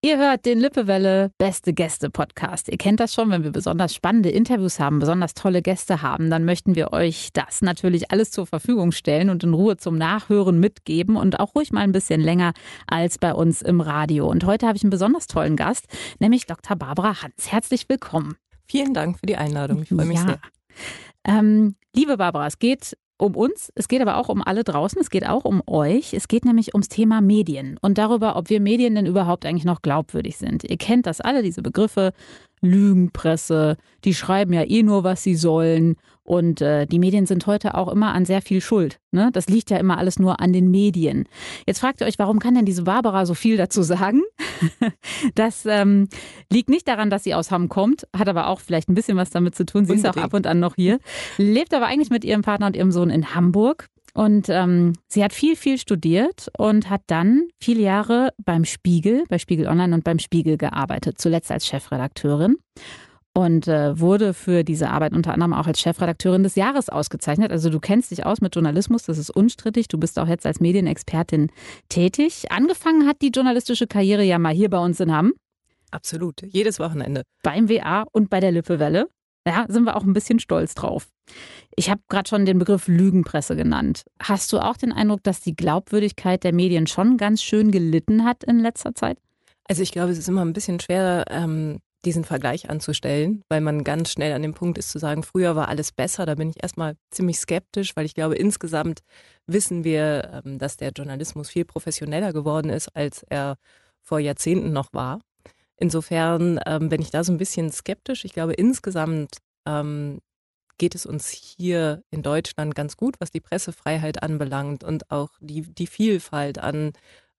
Ihr hört den Lippewelle Beste Gäste Podcast. Ihr kennt das schon, wenn wir besonders spannende Interviews haben, besonders tolle Gäste haben, dann möchten wir euch das natürlich alles zur Verfügung stellen und in Ruhe zum Nachhören mitgeben und auch ruhig mal ein bisschen länger als bei uns im Radio. Und heute habe ich einen besonders tollen Gast, nämlich Dr. Barbara Hans. Herzlich willkommen. Vielen Dank für die Einladung. Ich freue mich ja. sehr. Ähm, liebe Barbara, es geht um uns, es geht aber auch um alle draußen, es geht auch um euch. Es geht nämlich ums Thema Medien und darüber, ob wir Medien denn überhaupt eigentlich noch glaubwürdig sind. Ihr kennt das alle, diese Begriffe, Lügenpresse, die schreiben ja eh nur, was sie sollen. Und äh, die Medien sind heute auch immer an sehr viel schuld. Ne? Das liegt ja immer alles nur an den Medien. Jetzt fragt ihr euch, warum kann denn diese Barbara so viel dazu sagen? das ähm, liegt nicht daran, dass sie aus Hamm kommt, hat aber auch vielleicht ein bisschen was damit zu tun. Sie Unbedingt. ist auch ab und an noch hier. Lebt aber eigentlich mit ihrem Partner und ihrem Sohn in Hamburg. Und ähm, sie hat viel, viel studiert und hat dann viele Jahre beim Spiegel, bei Spiegel Online und beim Spiegel gearbeitet, zuletzt als Chefredakteurin und äh, wurde für diese Arbeit unter anderem auch als Chefredakteurin des Jahres ausgezeichnet. Also du kennst dich aus mit Journalismus, das ist unstrittig. Du bist auch jetzt als Medienexpertin tätig. Angefangen hat die journalistische Karriere ja mal hier bei uns in Hamm. Absolut, jedes Wochenende. Beim WA und bei der Lippewelle. Ja, sind wir auch ein bisschen stolz drauf. Ich habe gerade schon den Begriff Lügenpresse genannt. Hast du auch den Eindruck, dass die Glaubwürdigkeit der Medien schon ganz schön gelitten hat in letzter Zeit? Also ich glaube, es ist immer ein bisschen schwer, ähm, diesen Vergleich anzustellen, weil man ganz schnell an dem Punkt ist zu sagen, früher war alles besser. Da bin ich erstmal ziemlich skeptisch, weil ich glaube, insgesamt wissen wir, ähm, dass der Journalismus viel professioneller geworden ist, als er vor Jahrzehnten noch war. Insofern ähm, bin ich da so ein bisschen skeptisch. Ich glaube, insgesamt ähm, geht es uns hier in Deutschland ganz gut, was die Pressefreiheit anbelangt und auch die, die Vielfalt an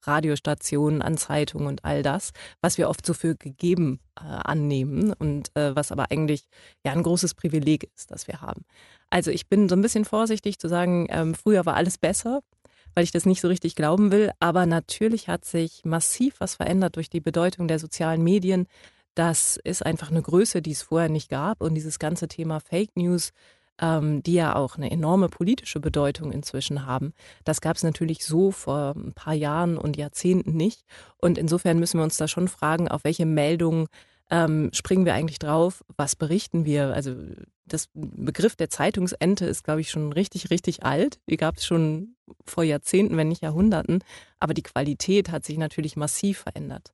Radiostationen, an Zeitungen und all das, was wir oft so für gegeben äh, annehmen und äh, was aber eigentlich ja ein großes Privileg ist, das wir haben. Also ich bin so ein bisschen vorsichtig zu sagen, ähm, früher war alles besser weil ich das nicht so richtig glauben will. Aber natürlich hat sich massiv was verändert durch die Bedeutung der sozialen Medien. Das ist einfach eine Größe, die es vorher nicht gab. Und dieses ganze Thema Fake News, ähm, die ja auch eine enorme politische Bedeutung inzwischen haben, das gab es natürlich so vor ein paar Jahren und Jahrzehnten nicht. Und insofern müssen wir uns da schon fragen, auf welche Meldungen ähm, springen wir eigentlich drauf? Was berichten wir? Also das Begriff der Zeitungsente ist, glaube ich, schon richtig, richtig alt. Die gab es schon vor Jahrzehnten, wenn nicht Jahrhunderten. Aber die Qualität hat sich natürlich massiv verändert.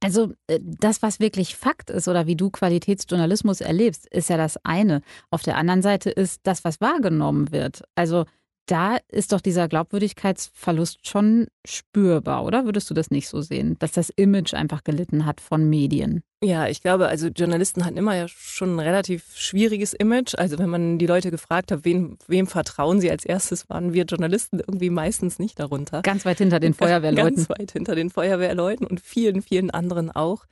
Also äh, das, was wirklich Fakt ist oder wie du Qualitätsjournalismus erlebst, ist ja das eine. Auf der anderen Seite ist das, was wahrgenommen wird. Also da ist doch dieser Glaubwürdigkeitsverlust schon spürbar, oder? Würdest du das nicht so sehen, dass das Image einfach gelitten hat von Medien? Ja, ich glaube, also Journalisten hatten immer ja schon ein relativ schwieriges Image. Also wenn man die Leute gefragt hat, wem, wem vertrauen sie als erstes, waren wir Journalisten irgendwie meistens nicht darunter. Ganz weit hinter den Feuerwehrleuten. Ganz weit hinter den Feuerwehrleuten und vielen, vielen anderen auch.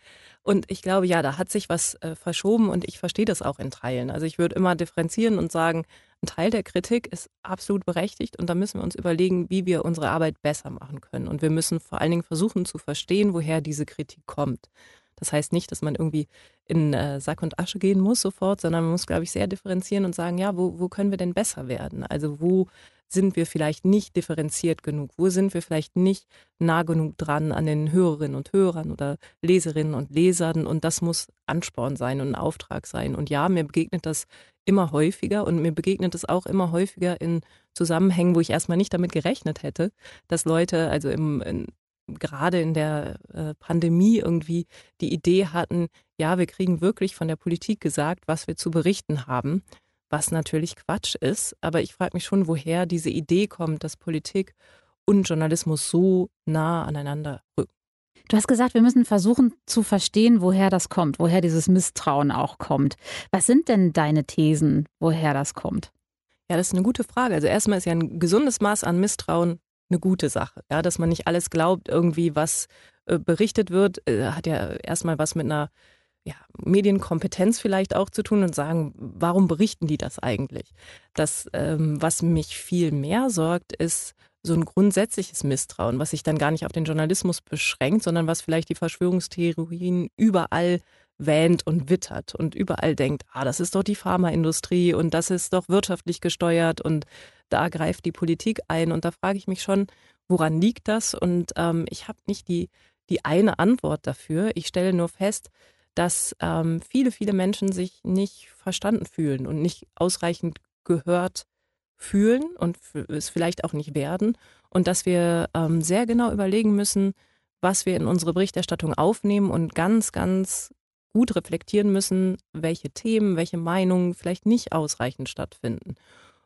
Und ich glaube, ja, da hat sich was äh, verschoben und ich verstehe das auch in Teilen. Also ich würde immer differenzieren und sagen, ein Teil der Kritik ist absolut berechtigt und da müssen wir uns überlegen, wie wir unsere Arbeit besser machen können. Und wir müssen vor allen Dingen versuchen zu verstehen, woher diese Kritik kommt. Das heißt nicht, dass man irgendwie in äh, Sack und Asche gehen muss sofort, sondern man muss, glaube ich, sehr differenzieren und sagen, ja, wo, wo können wir denn besser werden? Also wo sind wir vielleicht nicht differenziert genug? Wo sind wir vielleicht nicht nah genug dran an den Hörerinnen und Hörern oder Leserinnen und Lesern? Und das muss Ansporn sein und ein Auftrag sein. Und ja, mir begegnet das immer häufiger und mir begegnet es auch immer häufiger in Zusammenhängen, wo ich erstmal nicht damit gerechnet hätte, dass Leute, also im, in, gerade in der äh, Pandemie irgendwie die Idee hatten, ja, wir kriegen wirklich von der Politik gesagt, was wir zu berichten haben was natürlich Quatsch ist. Aber ich frage mich schon, woher diese Idee kommt, dass Politik und Journalismus so nah aneinander rücken. Du hast gesagt, wir müssen versuchen zu verstehen, woher das kommt, woher dieses Misstrauen auch kommt. Was sind denn deine Thesen, woher das kommt? Ja, das ist eine gute Frage. Also erstmal ist ja ein gesundes Maß an Misstrauen eine gute Sache. Ja, dass man nicht alles glaubt, irgendwie, was äh, berichtet wird, äh, hat ja erstmal was mit einer ja, Medienkompetenz vielleicht auch zu tun und sagen, warum berichten die das eigentlich? Das, ähm, was mich viel mehr sorgt, ist so ein grundsätzliches Misstrauen, was sich dann gar nicht auf den Journalismus beschränkt, sondern was vielleicht die Verschwörungstheorien überall wähnt und wittert und überall denkt, ah, das ist doch die Pharmaindustrie und das ist doch wirtschaftlich gesteuert und da greift die Politik ein. Und da frage ich mich schon, woran liegt das? Und ähm, ich habe nicht die die eine Antwort dafür. Ich stelle nur fest, dass ähm, viele, viele Menschen sich nicht verstanden fühlen und nicht ausreichend gehört fühlen und es vielleicht auch nicht werden. Und dass wir ähm, sehr genau überlegen müssen, was wir in unsere Berichterstattung aufnehmen und ganz, ganz gut reflektieren müssen, welche Themen, welche Meinungen vielleicht nicht ausreichend stattfinden.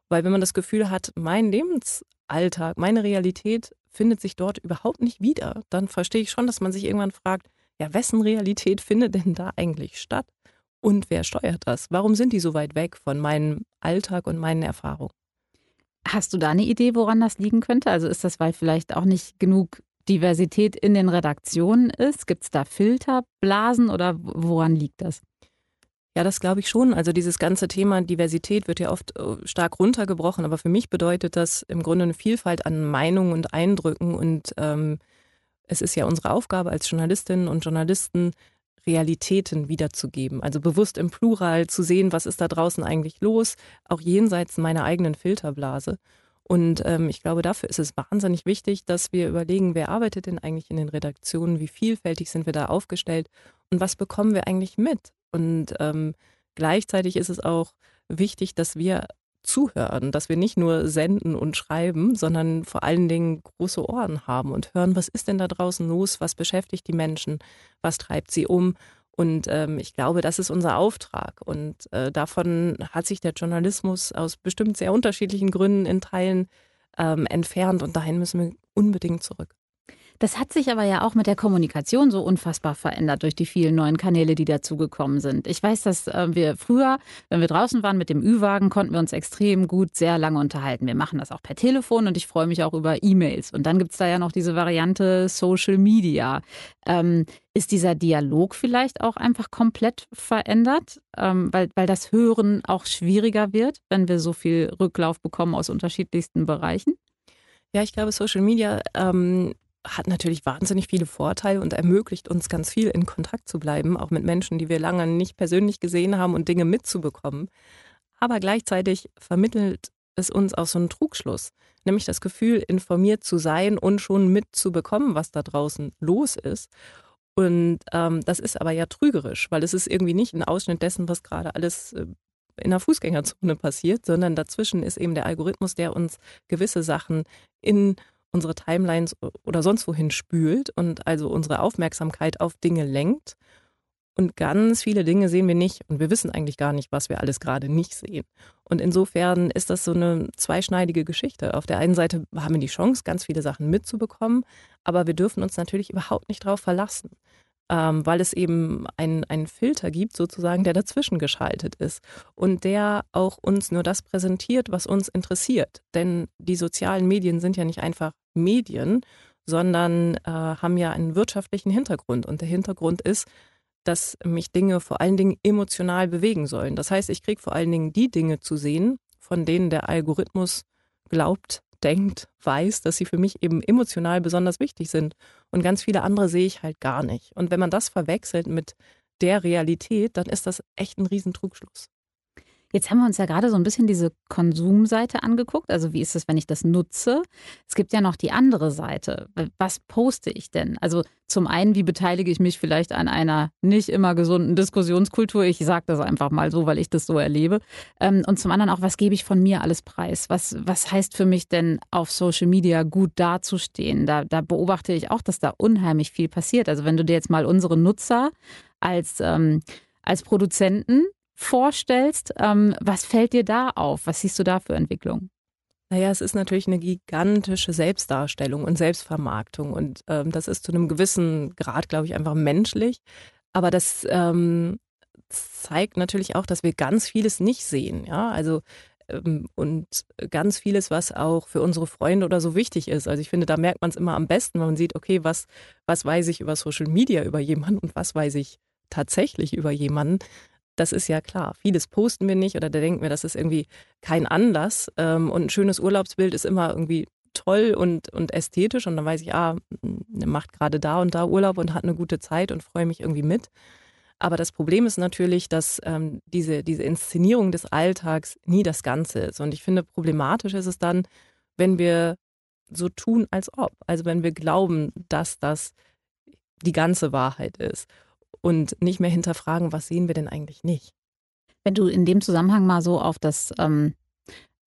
Weil wenn man das Gefühl hat, mein Lebensalltag, meine Realität findet sich dort überhaupt nicht wieder, dann verstehe ich schon, dass man sich irgendwann fragt, ja, wessen Realität findet denn da eigentlich statt? Und wer steuert das? Warum sind die so weit weg von meinem Alltag und meinen Erfahrungen? Hast du da eine Idee, woran das liegen könnte? Also ist das, weil vielleicht auch nicht genug Diversität in den Redaktionen ist? Gibt es da Filterblasen oder woran liegt das? Ja, das glaube ich schon. Also dieses ganze Thema Diversität wird ja oft äh, stark runtergebrochen, aber für mich bedeutet das im Grunde eine Vielfalt an Meinungen und Eindrücken und ähm, es ist ja unsere Aufgabe als Journalistinnen und Journalisten, Realitäten wiederzugeben. Also bewusst im Plural zu sehen, was ist da draußen eigentlich los, auch jenseits meiner eigenen Filterblase. Und ähm, ich glaube, dafür ist es wahnsinnig wichtig, dass wir überlegen, wer arbeitet denn eigentlich in den Redaktionen, wie vielfältig sind wir da aufgestellt und was bekommen wir eigentlich mit. Und ähm, gleichzeitig ist es auch wichtig, dass wir zuhören, dass wir nicht nur senden und schreiben, sondern vor allen Dingen große Ohren haben und hören, was ist denn da draußen los, was beschäftigt die Menschen, was treibt sie um. Und ähm, ich glaube, das ist unser Auftrag. Und äh, davon hat sich der Journalismus aus bestimmt sehr unterschiedlichen Gründen in Teilen ähm, entfernt und dahin müssen wir unbedingt zurück. Das hat sich aber ja auch mit der Kommunikation so unfassbar verändert durch die vielen neuen Kanäle, die dazugekommen sind. Ich weiß, dass äh, wir früher, wenn wir draußen waren mit dem Ü-Wagen, konnten wir uns extrem gut sehr lange unterhalten. Wir machen das auch per Telefon und ich freue mich auch über E-Mails. Und dann gibt es da ja noch diese Variante Social Media. Ähm, ist dieser Dialog vielleicht auch einfach komplett verändert, ähm, weil, weil das Hören auch schwieriger wird, wenn wir so viel Rücklauf bekommen aus unterschiedlichsten Bereichen? Ja, ich glaube, Social Media ähm, hat natürlich wahnsinnig viele Vorteile und ermöglicht uns ganz viel in Kontakt zu bleiben, auch mit Menschen, die wir lange nicht persönlich gesehen haben und Dinge mitzubekommen. Aber gleichzeitig vermittelt es uns auch so einen Trugschluss, nämlich das Gefühl, informiert zu sein und schon mitzubekommen, was da draußen los ist. Und ähm, das ist aber ja trügerisch, weil es ist irgendwie nicht ein Ausschnitt dessen, was gerade alles äh, in der Fußgängerzone passiert, sondern dazwischen ist eben der Algorithmus, der uns gewisse Sachen in unsere Timelines oder sonst wohin spült und also unsere Aufmerksamkeit auf Dinge lenkt. Und ganz viele Dinge sehen wir nicht und wir wissen eigentlich gar nicht, was wir alles gerade nicht sehen. Und insofern ist das so eine zweischneidige Geschichte. Auf der einen Seite haben wir die Chance, ganz viele Sachen mitzubekommen, aber wir dürfen uns natürlich überhaupt nicht darauf verlassen ähm, weil es eben einen, Filter gibt, sozusagen, der dazwischen geschaltet ist und der auch uns nur das präsentiert, was uns interessiert. Denn die sozialen Medien sind ja nicht einfach Medien, sondern äh, haben ja einen wirtschaftlichen Hintergrund. Und der Hintergrund ist, dass mich Dinge vor allen Dingen emotional bewegen sollen. Das heißt, ich kriege vor allen Dingen die Dinge zu sehen, von denen der Algorithmus glaubt, denkt, weiß, dass sie für mich eben emotional besonders wichtig sind. Und ganz viele andere sehe ich halt gar nicht. Und wenn man das verwechselt mit der Realität, dann ist das echt ein Riesentrugschluss. Jetzt haben wir uns ja gerade so ein bisschen diese Konsumseite angeguckt. Also wie ist es, wenn ich das nutze? Es gibt ja noch die andere Seite. Was poste ich denn? Also zum einen, wie beteilige ich mich vielleicht an einer nicht immer gesunden Diskussionskultur? Ich sage das einfach mal so, weil ich das so erlebe. Ähm, und zum anderen auch, was gebe ich von mir alles preis? Was, was heißt für mich denn auf Social Media gut dazustehen? Da, da beobachte ich auch, dass da unheimlich viel passiert. Also wenn du dir jetzt mal unsere Nutzer als, ähm, als Produzenten vorstellst. Ähm, was fällt dir da auf? Was siehst du da für Entwicklungen? Naja, es ist natürlich eine gigantische Selbstdarstellung und Selbstvermarktung. Und ähm, das ist zu einem gewissen Grad, glaube ich, einfach menschlich. Aber das ähm, zeigt natürlich auch, dass wir ganz vieles nicht sehen. Ja, also ähm, und ganz vieles, was auch für unsere Freunde oder so wichtig ist. Also ich finde, da merkt man es immer am besten, wenn man sieht, okay, was, was weiß ich über Social Media über jemanden und was weiß ich tatsächlich über jemanden. Das ist ja klar. Vieles posten wir nicht oder da denken wir, das ist irgendwie kein Anlass. Ähm, und ein schönes Urlaubsbild ist immer irgendwie toll und, und ästhetisch. Und dann weiß ich, ah, er macht gerade da und da Urlaub und hat eine gute Zeit und freue mich irgendwie mit. Aber das Problem ist natürlich, dass ähm, diese, diese Inszenierung des Alltags nie das Ganze ist. Und ich finde, problematisch ist es dann, wenn wir so tun, als ob. Also wenn wir glauben, dass das die ganze Wahrheit ist und nicht mehr hinterfragen, was sehen wir denn eigentlich nicht. Wenn du in dem Zusammenhang mal so auf das ähm,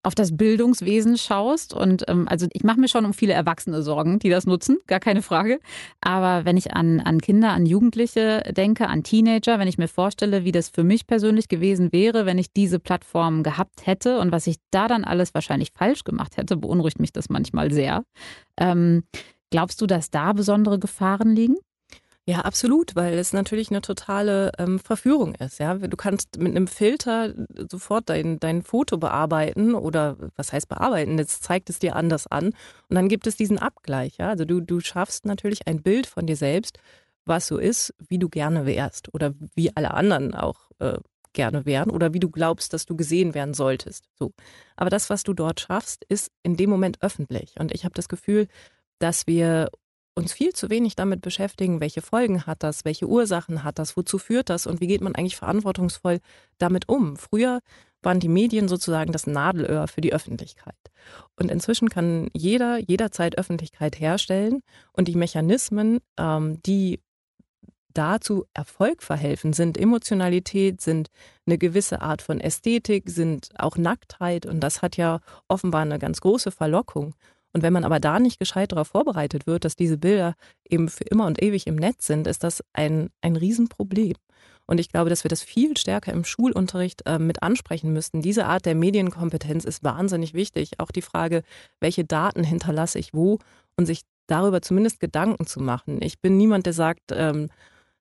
auf das Bildungswesen schaust. Und ähm, also ich mache mir schon um viele Erwachsene Sorgen, die das nutzen, gar keine Frage. Aber wenn ich an, an Kinder, an Jugendliche denke, an Teenager, wenn ich mir vorstelle, wie das für mich persönlich gewesen wäre, wenn ich diese Plattform gehabt hätte und was ich da dann alles wahrscheinlich falsch gemacht hätte, beunruhigt mich das manchmal sehr. Ähm, glaubst du, dass da besondere Gefahren liegen? Ja, absolut, weil es natürlich eine totale ähm, Verführung ist. Ja, du kannst mit einem Filter sofort dein, dein Foto bearbeiten oder was heißt bearbeiten? Jetzt zeigt es dir anders an und dann gibt es diesen Abgleich. Ja, also du du schaffst natürlich ein Bild von dir selbst, was so ist, wie du gerne wärst oder wie alle anderen auch äh, gerne wären oder wie du glaubst, dass du gesehen werden solltest. So, aber das, was du dort schaffst, ist in dem Moment öffentlich und ich habe das Gefühl, dass wir uns viel zu wenig damit beschäftigen, welche Folgen hat das, welche Ursachen hat das, wozu führt das und wie geht man eigentlich verantwortungsvoll damit um. Früher waren die Medien sozusagen das Nadelöhr für die Öffentlichkeit. Und inzwischen kann jeder jederzeit Öffentlichkeit herstellen und die Mechanismen, ähm, die dazu Erfolg verhelfen, sind Emotionalität, sind eine gewisse Art von Ästhetik, sind auch Nacktheit und das hat ja offenbar eine ganz große Verlockung. Und wenn man aber da nicht gescheit darauf vorbereitet wird, dass diese Bilder eben für immer und ewig im Netz sind, ist das ein, ein Riesenproblem. Und ich glaube, dass wir das viel stärker im Schulunterricht äh, mit ansprechen müssten. Diese Art der Medienkompetenz ist wahnsinnig wichtig. Auch die Frage, welche Daten hinterlasse ich wo und sich darüber zumindest Gedanken zu machen. Ich bin niemand, der sagt, ähm,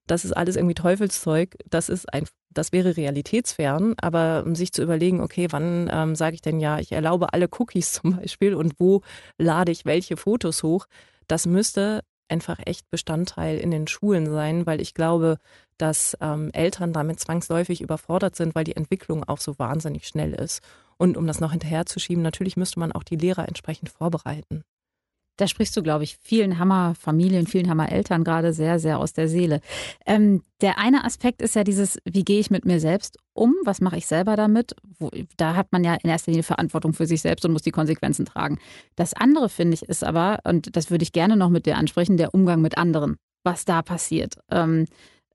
das ist alles irgendwie Teufelszeug. Das ist ein, das wäre realitätsfern, aber um sich zu überlegen, okay, wann ähm, sage ich denn ja, ich erlaube alle Cookies zum Beispiel und wo lade ich welche Fotos hoch, das müsste einfach echt Bestandteil in den Schulen sein, weil ich glaube, dass ähm, Eltern damit zwangsläufig überfordert sind, weil die Entwicklung auch so wahnsinnig schnell ist. Und um das noch hinterherzuschieben, natürlich müsste man auch die Lehrer entsprechend vorbereiten. Da sprichst du, glaube ich, vielen Hammerfamilien, vielen Hammereltern gerade sehr, sehr aus der Seele. Ähm, der eine Aspekt ist ja dieses, wie gehe ich mit mir selbst um? Was mache ich selber damit? Wo, da hat man ja in erster Linie Verantwortung für sich selbst und muss die Konsequenzen tragen. Das andere, finde ich, ist aber, und das würde ich gerne noch mit dir ansprechen, der Umgang mit anderen. Was da passiert. Ähm,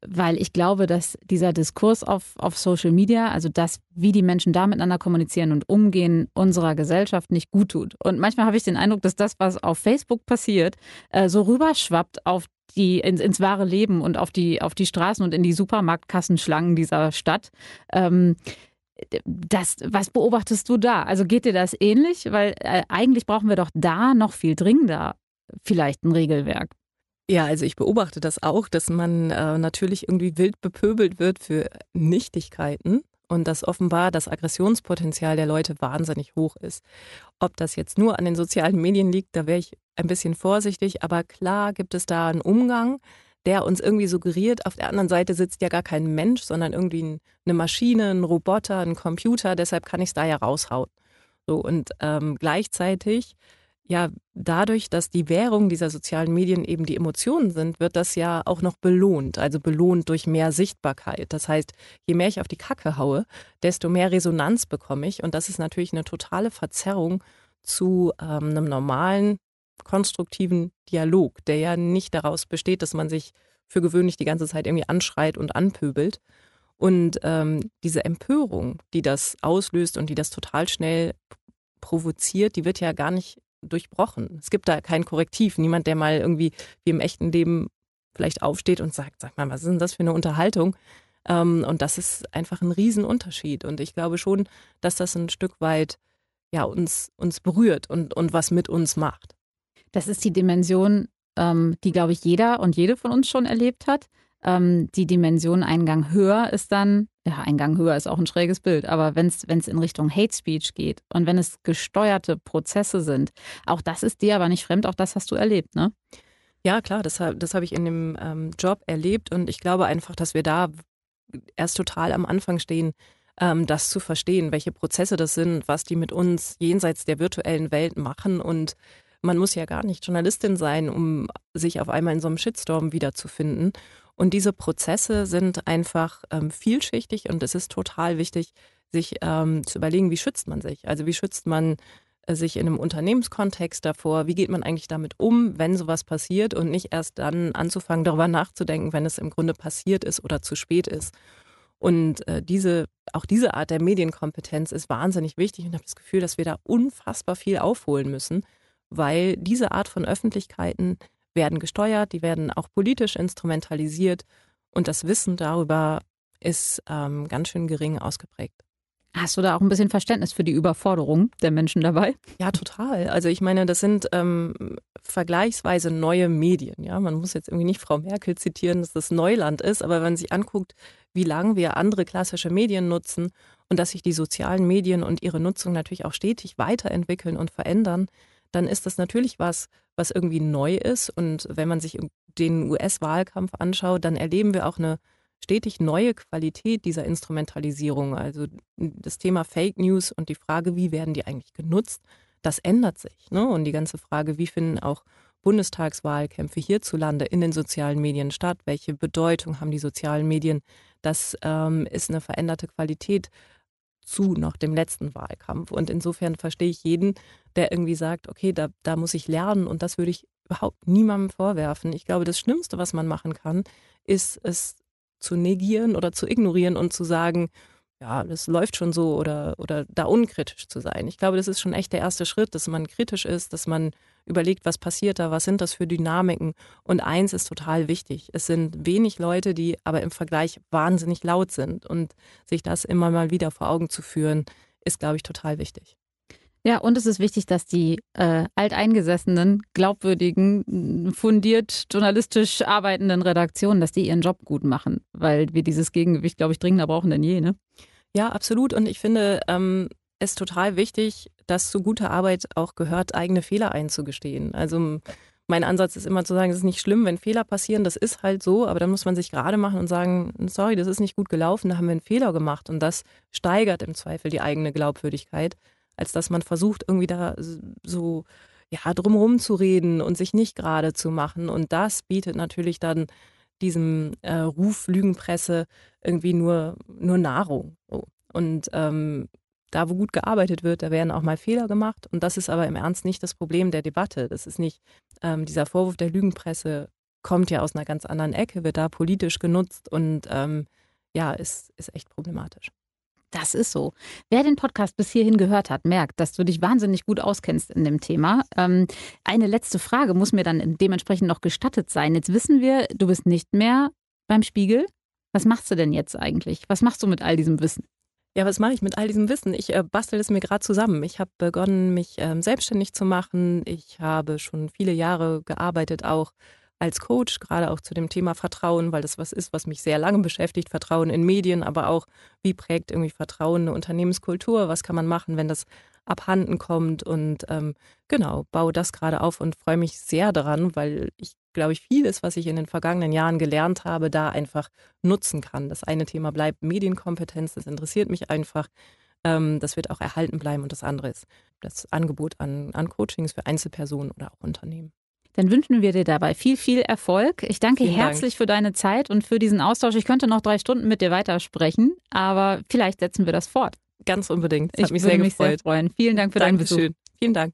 weil ich glaube, dass dieser Diskurs auf, auf Social Media, also das, wie die Menschen da miteinander kommunizieren und umgehen, unserer Gesellschaft nicht gut tut. Und manchmal habe ich den Eindruck, dass das, was auf Facebook passiert, äh, so rüberschwappt auf die ins, ins wahre Leben und auf die auf die Straßen und in die Supermarktkassenschlangen dieser Stadt. Ähm, das, was beobachtest du da? Also geht dir das ähnlich? Weil äh, eigentlich brauchen wir doch da noch viel dringender vielleicht ein Regelwerk. Ja, also ich beobachte das auch, dass man äh, natürlich irgendwie wild bepöbelt wird für Nichtigkeiten und dass offenbar das Aggressionspotenzial der Leute wahnsinnig hoch ist. Ob das jetzt nur an den sozialen Medien liegt, da wäre ich ein bisschen vorsichtig, aber klar gibt es da einen Umgang, der uns irgendwie suggeriert, auf der anderen Seite sitzt ja gar kein Mensch, sondern irgendwie eine Maschine, ein Roboter, ein Computer, deshalb kann ich es da ja raushauen. So und ähm, gleichzeitig ja, dadurch, dass die Währung dieser sozialen Medien eben die Emotionen sind, wird das ja auch noch belohnt. Also belohnt durch mehr Sichtbarkeit. Das heißt, je mehr ich auf die Kacke haue, desto mehr Resonanz bekomme ich. Und das ist natürlich eine totale Verzerrung zu ähm, einem normalen, konstruktiven Dialog, der ja nicht daraus besteht, dass man sich für gewöhnlich die ganze Zeit irgendwie anschreit und anpöbelt. Und ähm, diese Empörung, die das auslöst und die das total schnell provoziert, die wird ja gar nicht durchbrochen. Es gibt da kein Korrektiv. Niemand, der mal irgendwie wie im echten Leben vielleicht aufsteht und sagt, sag mal, was ist denn das für eine Unterhaltung? Ähm, und das ist einfach ein Riesenunterschied. Und ich glaube schon, dass das ein Stück weit ja, uns, uns berührt und, und was mit uns macht. Das ist die Dimension, ähm, die, glaube ich, jeder und jede von uns schon erlebt hat. Ähm, die Dimension Eingang höher ist dann, ja, Eingang höher ist auch ein schräges Bild, aber wenn es in Richtung Hate Speech geht und wenn es gesteuerte Prozesse sind, auch das ist dir aber nicht fremd, auch das hast du erlebt, ne? Ja, klar, das, das habe ich in dem ähm, Job erlebt und ich glaube einfach, dass wir da erst total am Anfang stehen, ähm, das zu verstehen, welche Prozesse das sind, was die mit uns jenseits der virtuellen Welt machen und man muss ja gar nicht Journalistin sein, um sich auf einmal in so einem Shitstorm wiederzufinden. Und diese Prozesse sind einfach ähm, vielschichtig und es ist total wichtig, sich ähm, zu überlegen, wie schützt man sich? Also wie schützt man äh, sich in einem Unternehmenskontext davor, wie geht man eigentlich damit um, wenn sowas passiert und nicht erst dann anzufangen, darüber nachzudenken, wenn es im Grunde passiert ist oder zu spät ist. Und äh, diese, auch diese Art der Medienkompetenz ist wahnsinnig wichtig und ich habe das Gefühl, dass wir da unfassbar viel aufholen müssen, weil diese Art von Öffentlichkeiten werden gesteuert, die werden auch politisch instrumentalisiert und das Wissen darüber ist ähm, ganz schön gering ausgeprägt. Hast du da auch ein bisschen Verständnis für die Überforderung der Menschen dabei? Ja, total. Also ich meine, das sind ähm, vergleichsweise neue Medien. Ja, man muss jetzt irgendwie nicht Frau Merkel zitieren, dass das Neuland ist, aber wenn man sich anguckt, wie lange wir andere klassische Medien nutzen und dass sich die sozialen Medien und ihre Nutzung natürlich auch stetig weiterentwickeln und verändern, dann ist das natürlich was, was irgendwie neu ist. Und wenn man sich den US-Wahlkampf anschaut, dann erleben wir auch eine stetig neue Qualität dieser Instrumentalisierung. Also das Thema Fake News und die Frage, wie werden die eigentlich genutzt, das ändert sich. Ne? Und die ganze Frage, wie finden auch Bundestagswahlkämpfe hierzulande in den sozialen Medien statt? Welche Bedeutung haben die sozialen Medien? Das ähm, ist eine veränderte Qualität zu noch dem letzten Wahlkampf. Und insofern verstehe ich jeden, der irgendwie sagt, okay, da, da muss ich lernen und das würde ich überhaupt niemandem vorwerfen. Ich glaube, das Schlimmste, was man machen kann, ist es zu negieren oder zu ignorieren und zu sagen, ja, das läuft schon so oder, oder da unkritisch zu sein. Ich glaube, das ist schon echt der erste Schritt, dass man kritisch ist, dass man überlegt, was passiert da, was sind das für Dynamiken. Und eins ist total wichtig. Es sind wenig Leute, die aber im Vergleich wahnsinnig laut sind. Und sich das immer mal wieder vor Augen zu führen, ist, glaube ich, total wichtig. Ja, und es ist wichtig, dass die äh, alteingesessenen, glaubwürdigen, fundiert journalistisch arbeitenden Redaktionen, dass die ihren Job gut machen, weil wir dieses Gegengewicht, glaube ich, dringender brauchen denn je, ne? Ja, absolut. Und ich finde ähm, es total wichtig, dass zu guter Arbeit auch gehört, eigene Fehler einzugestehen. Also mein Ansatz ist immer zu sagen, es ist nicht schlimm, wenn Fehler passieren, das ist halt so, aber dann muss man sich gerade machen und sagen, sorry, das ist nicht gut gelaufen, da haben wir einen Fehler gemacht und das steigert im Zweifel die eigene Glaubwürdigkeit als dass man versucht, irgendwie da so ja, drumherum zu reden und sich nicht gerade zu machen. Und das bietet natürlich dann diesem äh, Ruf Lügenpresse irgendwie nur, nur Nahrung. So. Und ähm, da, wo gut gearbeitet wird, da werden auch mal Fehler gemacht. Und das ist aber im Ernst nicht das Problem der Debatte. Das ist nicht ähm, dieser Vorwurf der Lügenpresse kommt ja aus einer ganz anderen Ecke, wird da politisch genutzt und ähm, ja, ist, ist echt problematisch. Das ist so. Wer den Podcast bis hierhin gehört hat, merkt, dass du dich wahnsinnig gut auskennst in dem Thema. Ähm, eine letzte Frage muss mir dann dementsprechend noch gestattet sein. Jetzt wissen wir, du bist nicht mehr beim Spiegel. Was machst du denn jetzt eigentlich? Was machst du mit all diesem Wissen? Ja, was mache ich mit all diesem Wissen? Ich äh, bastel es mir gerade zusammen. Ich habe begonnen, mich ähm, selbstständig zu machen. Ich habe schon viele Jahre gearbeitet, auch als Coach, gerade auch zu dem Thema Vertrauen, weil das was ist, was mich sehr lange beschäftigt. Vertrauen in Medien, aber auch, wie prägt irgendwie Vertrauen eine Unternehmenskultur? Was kann man machen, wenn das abhanden kommt? Und ähm, genau, baue das gerade auf und freue mich sehr daran, weil ich glaube ich, vieles, was ich in den vergangenen Jahren gelernt habe, da einfach nutzen kann. Das eine Thema bleibt Medienkompetenz, das interessiert mich einfach. Ähm, das wird auch erhalten bleiben. Und das andere ist das Angebot an, an Coachings für Einzelpersonen oder auch Unternehmen. Dann wünschen wir dir dabei viel, viel Erfolg. Ich danke Vielen herzlich Dank. für deine Zeit und für diesen Austausch. Ich könnte noch drei Stunden mit dir weitersprechen, aber vielleicht setzen wir das fort. Ganz unbedingt. Das ich hat mich sehr gefreut. Sehr freuen. Vielen Dank für Dankeschön. deinen Besuch. Vielen Dank.